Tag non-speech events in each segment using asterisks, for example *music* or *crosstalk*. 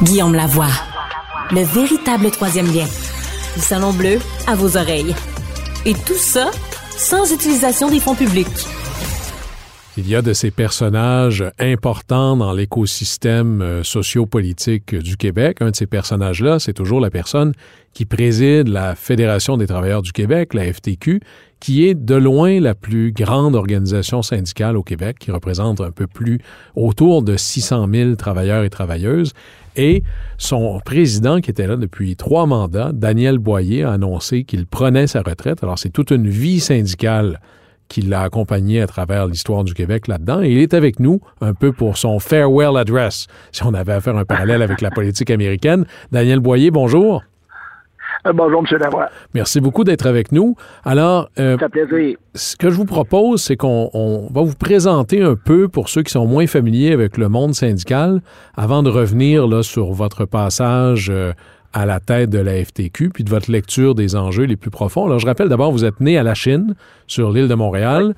Guillaume Lavoie, le véritable troisième lien. Le Salon Bleu à vos oreilles. Et tout ça sans utilisation des fonds publics. Il y a de ces personnages importants dans l'écosystème euh, sociopolitique du Québec. Un de ces personnages-là, c'est toujours la personne qui préside la Fédération des travailleurs du Québec, la FTQ, qui est de loin la plus grande organisation syndicale au Québec, qui représente un peu plus autour de 600 000 travailleurs et travailleuses. Et son président, qui était là depuis trois mandats, Daniel Boyer, a annoncé qu'il prenait sa retraite. Alors, c'est toute une vie syndicale qui l'a accompagné à travers l'histoire du Québec là-dedans. Et il est avec nous un peu pour son farewell address, si on avait à faire un parallèle avec la politique américaine. Daniel Boyer, bonjour. Euh, bonjour, M. Lavoie. Merci beaucoup d'être avec nous. Alors, euh, Ça plaisir. ce que je vous propose, c'est qu'on on va vous présenter un peu, pour ceux qui sont moins familiers avec le monde syndical, avant de revenir là, sur votre passage euh, à la tête de la FTQ, puis de votre lecture des enjeux les plus profonds. Alors, je rappelle d'abord, vous êtes né à la Chine, sur l'île de Montréal.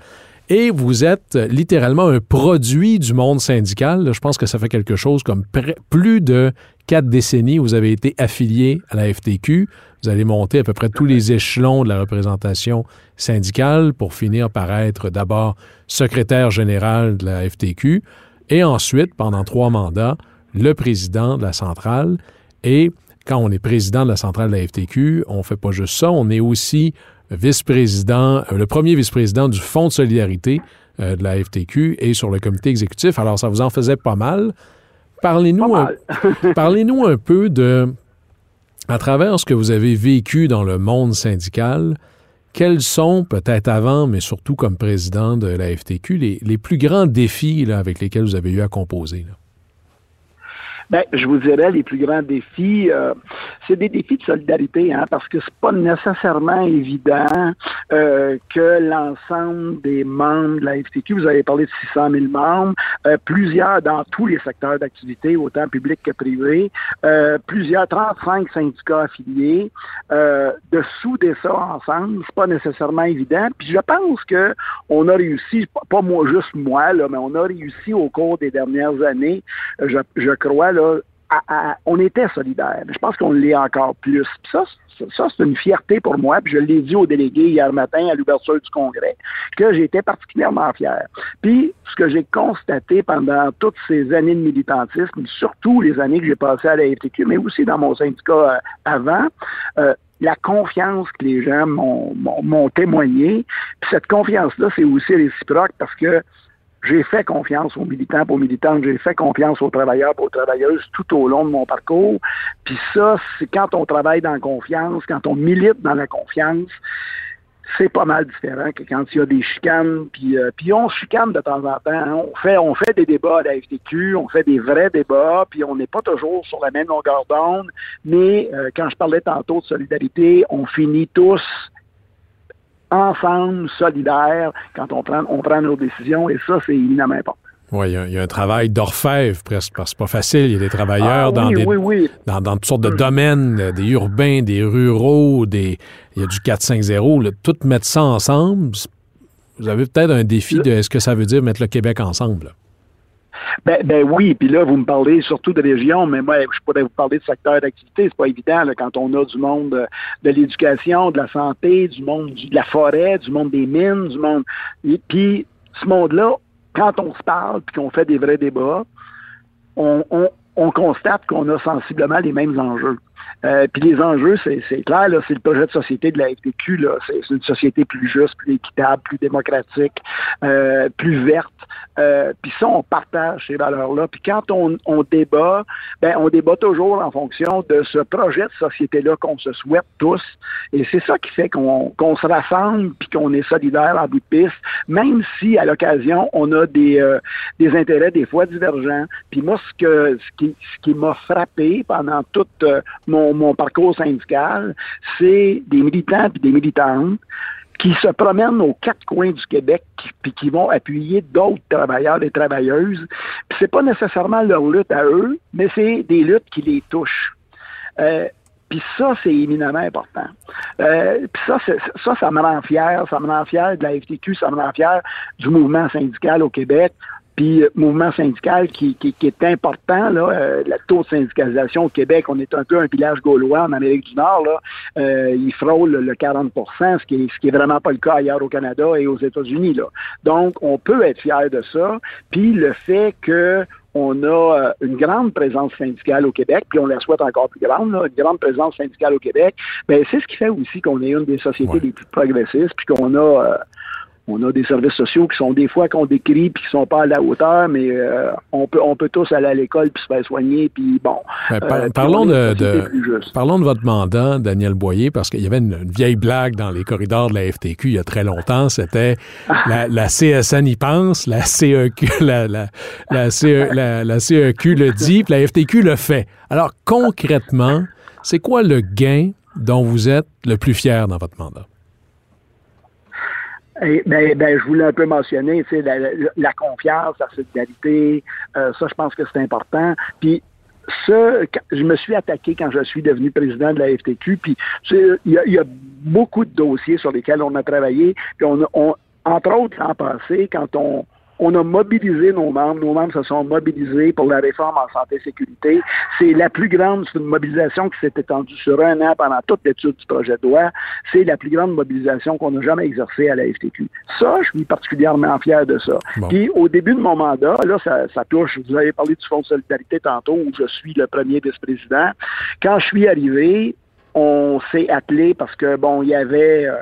Et vous êtes littéralement un produit du monde syndical. Je pense que ça fait quelque chose comme plus de quatre décennies. Vous avez été affilié à la FTQ. Vous allez monter à peu près tous les échelons de la représentation syndicale pour finir par être d'abord secrétaire général de la FTQ et ensuite, pendant trois mandats, le président de la centrale. Et quand on est président de la centrale de la FTQ, on ne fait pas juste ça, on est aussi vice-président, euh, le premier vice-président du Fonds de solidarité euh, de la FTQ et sur le comité exécutif. Alors, ça vous en faisait pas mal. Parlez-nous un, *laughs* parlez un peu de, à travers ce que vous avez vécu dans le monde syndical, quels sont, peut-être avant, mais surtout comme président de la FTQ, les, plus grands défis avec lesquels vous avez eu à composer? Là? Ben, je vous dirais, les plus grands défis, euh, c'est des défis de solidarité, hein, parce que c'est pas nécessairement évident euh, que l'ensemble des membres de la FTQ, vous avez parlé de 600 000 membres, euh, plusieurs dans tous les secteurs d'activité, autant public que privé, plusieurs 35 syndicats affiliés, de souder ça ensemble, c'est pas nécessairement évident. Puis je pense que on a réussi, pas moi juste moi, là, mais on a réussi au cours des dernières années, je, je crois, là, on était solidaires. Je pense qu'on l'est encore plus. ça, ça, c'est une fierté pour moi. Puis je l'ai dit aux délégués hier matin à l'ouverture du Congrès, que j'étais particulièrement fier. Puis ce que j'ai constaté pendant toutes ces années de militantisme, surtout les années que j'ai passées à la FTQ, mais aussi dans mon syndicat euh, avant, euh, la confiance que les gens m'ont témoigné. Puis cette confiance-là, c'est aussi réciproque parce que j'ai fait confiance aux militants, aux militantes, j'ai fait confiance aux travailleurs, aux travailleuses tout au long de mon parcours. Puis ça, c'est quand on travaille dans la confiance, quand on milite dans la confiance, c'est pas mal différent que quand il y a des chicanes, puis, euh, puis on chicane de temps en temps. Hein. On, fait, on fait des débats à la FTQ, on fait des vrais débats, puis on n'est pas toujours sur la même longueur d'onde, mais euh, quand je parlais tantôt de solidarité, on finit tous ensemble, solidaires, quand on prend, on prend nos décisions, et ça, c'est éminemment important. Oui, il y, a un travail d'orfèvre presque, parce que c'est pas facile. Il y a des travailleurs ah dans, des, Dans, dans, toutes sortes de domaines, des urbains, des ruraux, des, il y a du 4-5-0. Tout mettre ça ensemble, vous avez peut-être un défi de est-ce que ça veut dire mettre le Québec ensemble? Ben, ben oui, puis là, vous me parlez surtout de région, mais moi, je pourrais vous parler de secteur d'activité. C'est pas évident quand on a du monde de, l'éducation, de la santé, du monde de la forêt, du monde des mines, du monde. Puis, ce monde-là, quand on se parle puis qu'on fait des vrais débats, on constate qu'on a sensiblement les mêmes enjeux. Euh, puis les enjeux, c'est clair, c'est le projet de société de la FTQ. C'est une société plus juste, plus équitable, plus démocratique, euh, plus verte. Euh, puis ça, on partage ces valeurs-là. Puis quand on, on, débat, ben on débat toujours en fonction de ce projet de société-là qu'on se souhaite tous. Et c'est ça qui fait qu'on se rassemble puis qu'on est solidaire en bout de piste, même si à l'occasion on a des, euh, des intérêts des fois divergents. Puis moi, ce que ce qui, ce qui m'a frappé pendant tout mon parcours syndical, c'est des militants et des militantes qui se promènent aux quatre coins du Québec puis qui vont appuyer d'autres travailleurs et travailleuses. Puis c'est pas nécessairement leur lutte à eux, mais c'est des luttes qui les touchent. Euh, puis ça, c'est éminemment important. Euh, puis ça, ça, ça me rend fier. Ça me rend fier de la FTQ, ça me rend fier du mouvement syndical au Québec puis euh, mouvement syndical qui, qui, est important. Là, euh, la taux de syndicalisation au Québec, on est un peu un village gaulois en Amérique du Nord. Là, euh, il frôle le 40 ce qui est, ce qui est vraiment pas le cas ailleurs au Canada et aux États-Unis. Là. Donc, on peut être fier de ça. Puis le fait que on a une grande présence syndicale au Québec, puis on la souhaite encore plus grande, là, une grande présence syndicale au Québec, ben c'est ce qui fait aussi qu'on est une des sociétés les plus progressistes, puis qu'on a on a des services sociaux qui sont des fois qu'on décrit puis qui sont pas à la hauteur, mais euh, on peut on peut tous aller à l'école puis se faire soigner puis bon. Ben, euh, parlons de, parlons de votre mandat, Daniel Boyer, parce qu'il y avait une, vieille blague dans les corridors de la FTQ il y a très longtemps. C'était la, CSN y pense, la CEQ *laughs* la, la, la, CE, la, CEQ le dit, puis la FTQ le fait. Alors concrètement, c'est quoi le gain dont vous êtes le plus fier dans votre mandat? Ben, ben, je voulais un peu mentionner, la, confiance, la solidarité, euh, ça, je pense que c'est important. Puis ça, je me suis attaqué quand je suis devenu président de la FTQ, puis il y, a beaucoup de dossiers sur lesquels on a travaillé, puis entre autres l'an passé, quand on, on a mobilisé nos membres. Nos membres se sont mobilisés pour la réforme en santé et sécurité. C'est la plus grande, c'est une mobilisation qui s'est étendue sur un an pendant toute l'étude du projet de loi. C'est la plus grande mobilisation qu'on a jamais exercée à la FTQ. Ça, je suis particulièrement fier de ça. Puis au début de mon mandat, là, ça, ça touche, vous avez parlé du Fonds de solidarité tantôt, où je suis le premier vice-président. Quand je suis arrivé, on s'est attelé parce que, bon, il y avait... Euh,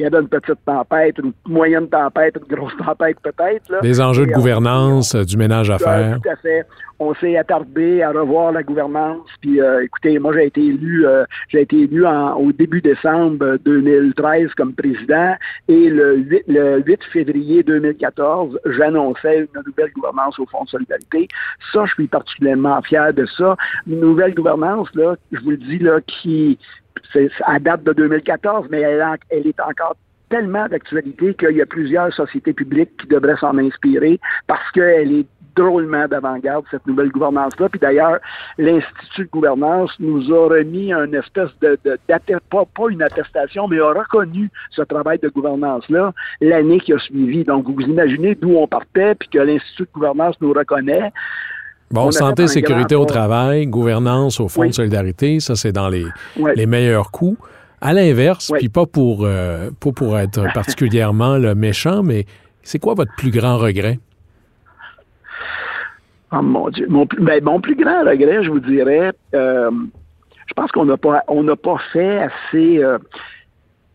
il y avait une petite tempête, une moyenne tempête, une grosse *laughs* tempête peut-être. Des enjeux de gouvernance, du ménage à faire. Tout à fait. On s'est attardé à revoir la gouvernance. Puis, euh, écoutez, moi j'ai été élu, euh, j'ai été élu au début décembre 2013 comme président, et le 8, le 8 février 2014, j'annonçais une nouvelle gouvernance au Fonds de solidarité. Ça, je suis particulièrement fier de ça. Une nouvelle gouvernance là, je vous le dis là, qui c'est à date de 2014, mais elle, est encore tellement d'actualité qu'il y a plusieurs sociétés publiques qui devraient s'en inspirer parce qu'elle est drôlement d'avant-garde, cette nouvelle gouvernance-là. Puis d'ailleurs, l'Institut de gouvernance nous a remis une espèce de, de pas, pas une attestation, mais a reconnu ce travail de gouvernance-là l'année qui a suivi. Donc, vous imaginez d'où on partait, puis que l'Institut de gouvernance nous reconnaît. Bon, santé, sécurité au travail, gouvernance au Fonds de solidarité, ça c'est dans les, les meilleurs coups. À l'inverse, puis pas pour, euh, pas pour être *laughs* particulièrement le méchant, mais c'est quoi votre plus grand regret? Oh mon Dieu. Mon, ben, mon plus grand regret, je vous dirais, euh, je pense qu'on n'a pas on n'a pas fait assez euh,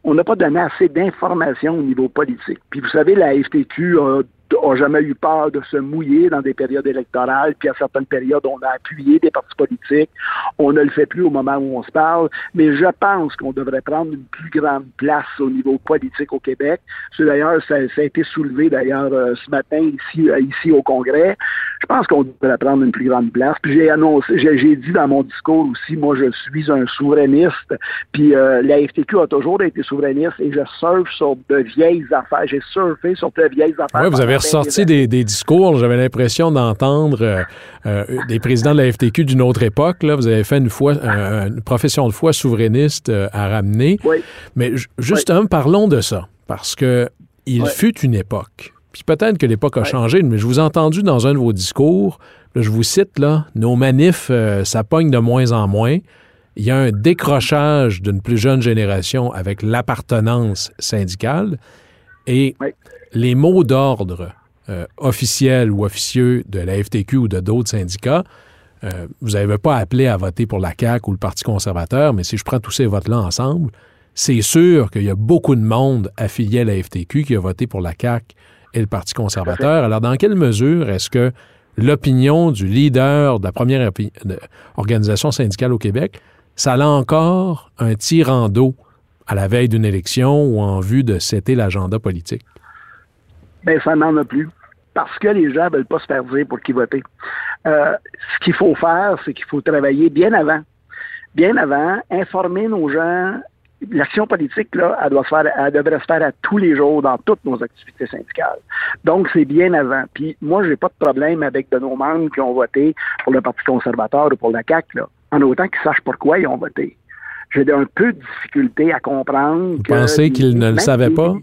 on n'a pas donné assez d'informations au niveau politique. Puis vous savez, la FTQ a n'a jamais eu peur de se mouiller dans des périodes électorales, puis à certaines périodes, on a appuyé des partis politiques. On ne le fait plus au moment où on se parle, mais je pense qu'on devrait prendre une plus grande place au niveau politique au Québec. C'est d'ailleurs, ça, a été soulevé d'ailleurs euh, ce matin ici, euh, ici au Congrès. Je pense qu'on devrait prendre une plus grande place. Puis j'ai annoncé, j'ai dit dans mon discours aussi, moi je suis un souverainiste, puis euh, la FTQ a toujours été souverainiste et je surfe sur de vieilles affaires. J'ai surfé sur de vieilles affaires. vous avez ressorti des, discours, j'avais l'impression d'entendre euh, euh, des présidents de la FTQ d'une autre époque. Là. Vous avez fait une, foi, une profession de foi souverainiste euh, à ramener. Mais justement, parlons de ça, parce que il fut une époque. Puis peut-être que l'époque a changé, mais je vous ai entendu dans un de vos discours, je vous cite, là, nos manifs, ça pogne de moins en moins. Il y a un décrochage d'une plus jeune génération avec l'appartenance syndicale. Et les mots d'ordre euh, officiels ou officieux de la FTQ ou de d'autres syndicats, euh, vous n'avez pas appelé à voter pour la CAQ ou le Parti conservateur, mais si je prends tous ces votes-là ensemble, c'est sûr qu'il y a beaucoup de monde affilié à la FTQ qui a voté pour la CAQ et le Parti conservateur. Alors, dans quelle mesure est-ce que l'opinion du leader de la première organisation syndicale au Québec, ça a encore un tir en dos à la veille d'une élection ou en vue de setter l'agenda politique? Bien, ça n'en a plus. Parce que les gens ne veulent pas se faire dire pour qui voter. Euh, ce qu'il faut faire, c'est qu'il faut travailler bien avant. Bien avant, informer nos gens. L'action politique, là, elle, doit se faire, elle devrait se faire à tous les jours dans toutes nos activités syndicales. Donc, c'est bien avant. Puis, moi, j'ai pas de problème avec de nos membres qui ont voté pour le Parti conservateur ou pour la CAQ, en autant qu'ils sachent pourquoi ils ont voté. J'ai un peu de difficulté à comprendre. Vous pensez qu'ils ne le savaient pas?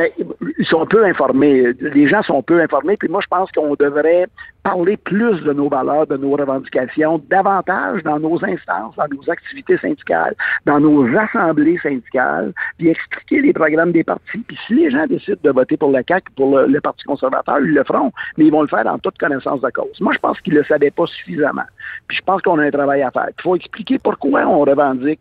Ben, ils sont peu informés. Les gens sont peu informés. Puis moi, je pense qu'on devrait parler plus de nos valeurs, de nos revendications, davantage dans nos instances, dans nos activités syndicales, dans nos assemblées syndicales, puis expliquer les programmes des partis. Puis si les gens décident de voter pour la CAQ, pour le, Parti conservateur, ils le feront, mais ils vont le faire en toute connaissance de cause. Moi, je pense qu'ils ne le savaient pas suffisamment. Puis je pense qu'on a un travail à faire. Il faut expliquer pourquoi on revendique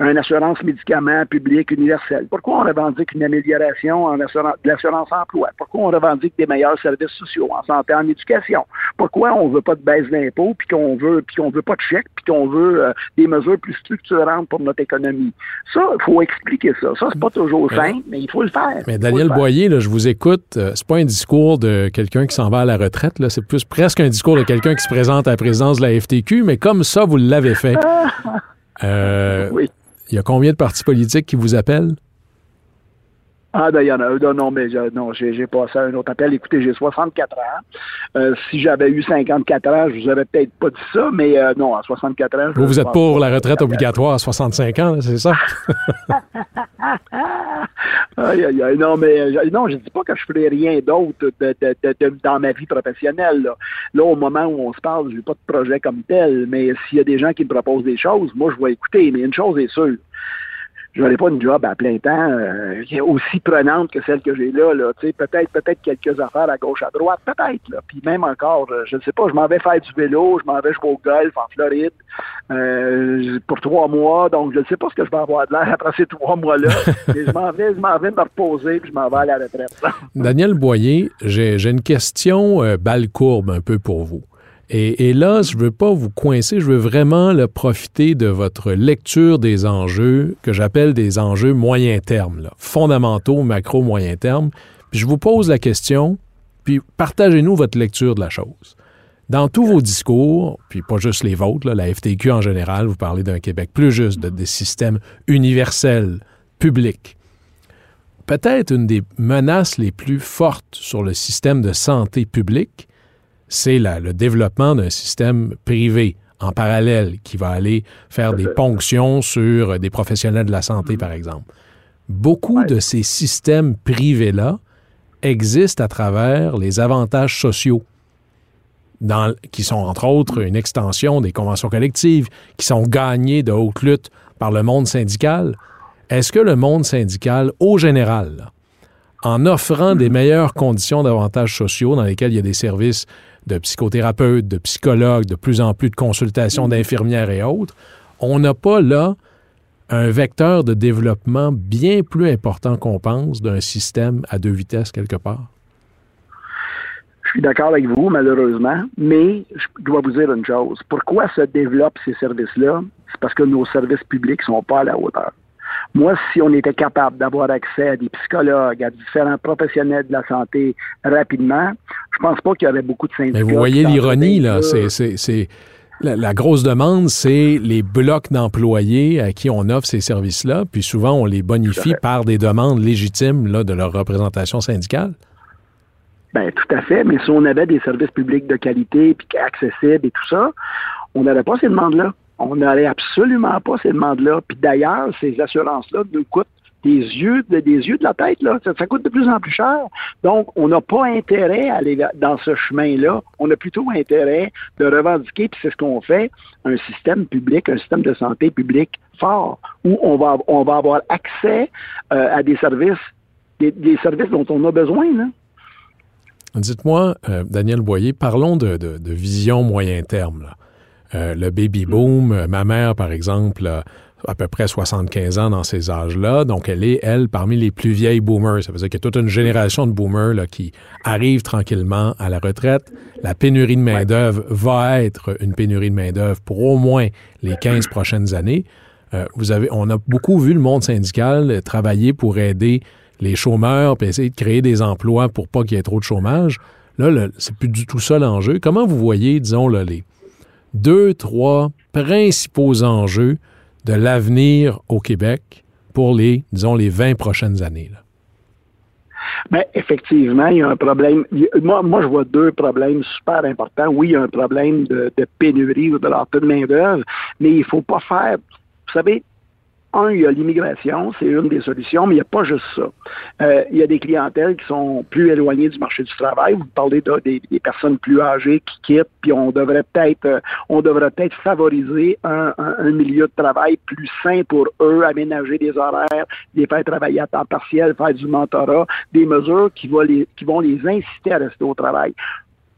une assurance médicaments publique universelle? Pourquoi on revendique une amélioration en assurance, de l'assurance emploi? Pourquoi on revendique des meilleurs services sociaux en santé, en éducation? Pourquoi on veut pas de baisse d'impôts, puis qu'on veut, puis qu'on veut pas de chèques, puis qu'on veut euh, des mesures plus structurantes pour notre économie? Ça, il faut expliquer ça. Ça, c'est pas toujours simple, mais il faut le faire. Mais Daniel Boyer, là, je vous écoute, euh, c'est pas un discours de quelqu'un qui s'en va à la retraite, là, c'est plus presque un discours de quelqu'un qui se présente à la présidence de la FTQ, mais comme ça, vous l'avez fait. *laughs* Euh, oui. Il y a combien de partis politiques qui vous appellent? Ah, ben, il y en a un. Non, mais non, j'ai passé un autre appel. Écoutez, j'ai 64 ans. Euh, si j'avais eu 54 ans, je vous aurais peut-être pas dit ça, mais euh, non, à 64 ans. Vous, vous êtes pour la retraite obligatoire à 65 ans, c'est ça? *laughs* aïe, aïe, aïe. Non, mais non, je dis pas que je ferai rien d'autre dans ma vie professionnelle. Là. là. au moment où on se parle, je n'ai pas de projet comme tel, mais s'il y a des gens qui me proposent des choses, moi, je vais écouter. Mais une chose est sûre, je n'aurai pas une job à plein temps euh, aussi prenante que celle que j'ai là. là peut-être peut-être quelques affaires à gauche, à droite, peut-être. Là. Puis même encore, euh, je ne sais pas, je m'en vais faire du vélo, je m'en vais jouer au golf en Floride euh, pour trois mois. Donc, je ne sais pas ce que je vais avoir de l'air après ces trois mois-là. *laughs* je m'en vais, je m'en vais me reposer, puis je m'en vais à la retraite. Daniel Boyer, j'ai une question balle courbe un peu pour vous. Et, là, je ne veux pas vous coincer, je veux vraiment profiter de votre lecture des enjeux que j'appelle des enjeux moyen terme, fondamentaux, macro, moyen terme. Puis je vous pose la question, puis partagez-nous votre lecture de la chose. Dans tous vos discours, puis pas juste les vôtres, la FTQ en général, vous parlez d'un Québec plus juste, de, des systèmes universels, publics. Peut-être une des menaces les plus fortes sur le système de santé publique, c'est le développement d'un système privé en parallèle qui va aller faire des ponctions sur des professionnels de la santé, par exemple. Beaucoup de ces systèmes privés-là existent à travers les avantages sociaux, qui sont entre autres une extension des conventions collectives, qui sont gagnées de haute lutte par le monde syndical. Est-ce que le monde syndical, au général, en offrant des meilleures conditions d'avantages sociaux dans lesquels il y a des services de psychothérapeutes, de psychologues, de plus en plus de consultations d'infirmières et autres, on n'a pas là un vecteur de développement bien plus important qu'on pense d'un système à deux vitesses quelque part? Je suis d'accord avec vous, malheureusement, mais je dois vous dire une chose. Pourquoi se développent ces services-là? C'est parce que nos services publics ne sont pas à la hauteur. Moi, si on était capable d'avoir accès à des psychologues, à différents professionnels de la santé rapidement, je pense pas qu'il y aurait beaucoup de syndicats. Mais vous voyez l'ironie, là. C'est, la, grosse demande, c'est les blocs d'employés à qui on offre ces services-là, puis souvent on les bonifie par des demandes légitimes là, de leur représentation syndicale. Bien, tout à fait, mais si on avait des services publics de qualité, puis accessibles et tout ça, on n'aurait pas ces demandes-là. On n'aurait absolument pas ces demandes-là. Puis d'ailleurs, ces assurances-là nous coûtent des yeux, de, des yeux de la tête, là. Ça, coûte de plus en plus cher. Donc, on n'a pas intérêt à aller dans ce chemin-là. On a plutôt intérêt de revendiquer, puis c'est ce qu'on fait, un système public, un système de santé public fort, où on va, on va avoir accès euh, à des services, des, services dont on a besoin, là. Dites-moi, euh, Daniel Boyer, parlons de, vision moyen terme. Euh, le baby boom, euh, ma mère, par exemple, a à peu près 75 ans dans ces âges-là. Donc, elle est, elle, parmi les plus vieilles boomers. Ça veut dire qu'il y a toute une génération de boomers là, qui arrivent tranquillement à la retraite. La pénurie de main-d'œuvre va être une pénurie de main-d'œuvre pour au moins les 15 prochaines années. vous avez, on a beaucoup vu le monde syndical travailler pour aider les chômeurs, puis essayer de créer des emplois pour pas qu'il y ait trop de chômage. Là, c'est plus du tout ça l'enjeu. Comment vous voyez, disons, là, les deux, trois principaux enjeux de l'avenir au Québec pour les, disons, les 20 prochaines années? Bien, effectivement, il y a un problème. Moi, moi, je vois deux problèmes super importants. Oui, il y a un problème de, pénurie ou de leur de main-d'œuvre, mais il ne faut pas faire. Vous savez, un, il y a l'immigration, c'est une des solutions, mais il n'y a pas juste ça. Euh, il y a des clientèles qui sont plus éloignées du marché du travail. Vous parlez de, des, personnes plus âgées qui quittent, puis on devrait peut-être euh, on devrait peut-être favoriser un, milieu de travail plus sain pour eux, aménager des horaires, les faire travailler à temps partiel, faire du mentorat, des mesures qui vont les, qui vont les inciter à rester au travail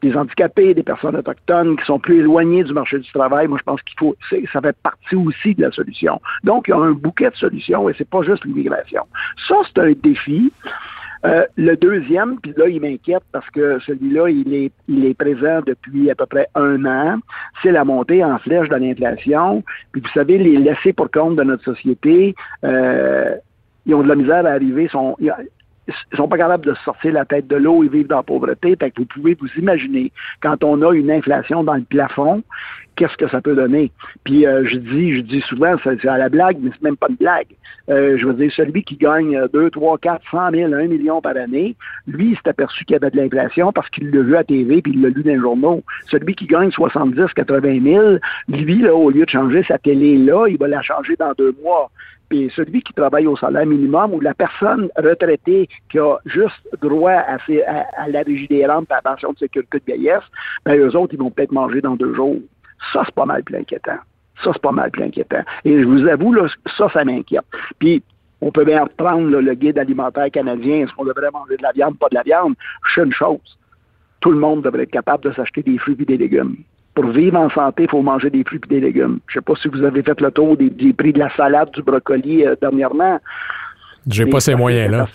des handicapés, des personnes autochtones qui sont plus éloignées du marché du travail. Moi, je pense qu'il faut, ça fait partie aussi de la solution. Donc, il y a un bouquet de solutions et c'est pas juste l'immigration. Ça, c'est un défi. Euh, le deuxième, puis là, il m'inquiète parce que celui-là, il est, il est présent depuis à peu près un an. C'est la montée en flèche de l'inflation. Puis vous savez, les laissés pour compte de notre société, euh, ils ont de la misère à arriver. Sont, ils sont pas capables de sortir la tête de l'eau et vivre dans la pauvreté. Fait que vous pouvez vous imaginer, quand on a une inflation dans le plafond, qu'est-ce que ça peut donner? Puis euh, je dis, je dis souvent, c'est à la blague, mais c'est même pas une blague. Euh, je veux dire, celui qui gagne 2, 3, 4, 100 000, 1 million par année, lui, il s'est aperçu qu'il y avait de l'inflation parce qu'il l'a vu à TV puis il l'a lu dans les journaux. Celui qui gagne 70, 80 000, lui, là, au lieu de changer sa télé là, il va la changer dans deux mois. Puis celui qui travaille au salaire minimum ou la personne retraitée qui a juste droit à, la régie des rentes et à la pension de sécurité de vieillesse, ben eux autres, ils vont peut-être manger dans deux jours. Ça, c'est pas mal plus inquiétant. Ça, c'est pas mal plus inquiétant. Et je vous avoue, là, ça, ça m'inquiète. Puis, on peut bien reprendre le guide alimentaire canadien. Est-ce qu'on devrait manger de la viande, pas de la viande? Je une chose. Tout le monde devrait être capable de s'acheter des fruits et des légumes pour vivre en santé, il faut manger des fruits et des légumes. Je ne sais pas si vous avez fait le tour des, prix de la salade, du brocoli euh, dernièrement. J'ai pas ces moyens-là.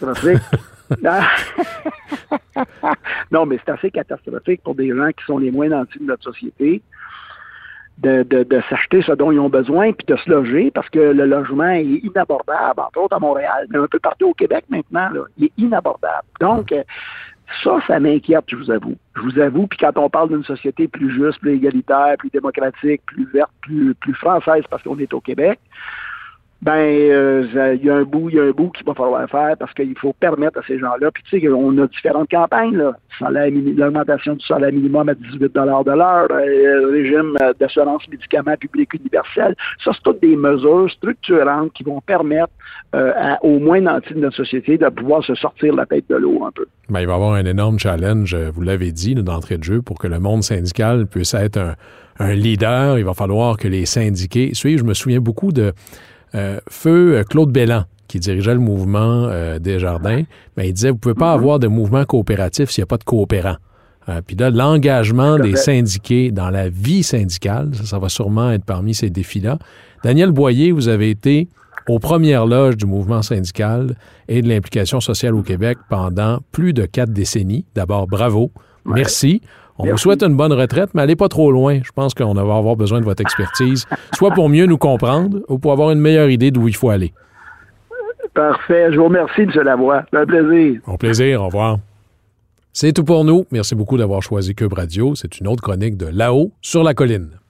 *laughs* non, mais c'est assez catastrophique pour des gens qui sont les moins nantis de notre société. De, s'acheter ce dont ils ont besoin puis de se loger parce que le logement est inabordable, entre autres à Montréal, mais un peu partout au Québec maintenant, il est inabordable. Donc, euh, ça, ça m'inquiète, je vous avoue. Je vous avoue, puis quand on parle d'une société plus juste, plus égalitaire, plus démocratique, plus verte, plus, plus française parce qu'on est au Québec, ben euh, il y a un bout, il y a un bout qu'il va falloir faire parce qu'il faut permettre à ces gens-là. Puis tu sais, on a différentes campagnes, là. L'augmentation du salaire minimum à 18 de l'heure, euh, le régime euh, d'assurance médicaments publics universel. Ça, c'est toutes des mesures structurantes qui vont permettre à, au moins nantis de notre société de pouvoir se sortir la tête de l'eau un peu. Ben, il va y avoir un énorme challenge, vous l'avez dit, d'entrée de jeu, pour que le monde syndical puisse être un, un leader. Il va falloir que les syndiqués suivent. Je me souviens beaucoup de euh, feu euh, Claude Bellan, qui dirigeait le mouvement euh, des jardins, ben, il disait, vous ne pouvez pas mhm. avoir de mouvement coopératif s'il n'y a pas de coopérants. Puis là, l'engagement des syndiqués dans la vie syndicale, ça, ça va sûrement être parmi ces défis-là. Daniel Boyer, vous avez été aux premières loges du mouvement syndical et de l'implication sociale au Québec pendant plus de quatre décennies. D'abord, bravo. Merci. On vous souhaite une bonne retraite, mais allez pas trop loin. Je pense qu'on va avoir besoin de votre expertise, soit pour mieux nous comprendre ou pour avoir une meilleure idée d'où il faut aller. Parfait. Je vous remercie, M. Lavoie. Un plaisir. Au plaisir. Au revoir. C'est tout pour nous. Merci beaucoup d'avoir choisi Cube Radio. C'est une autre chronique de Là-haut sur la colline.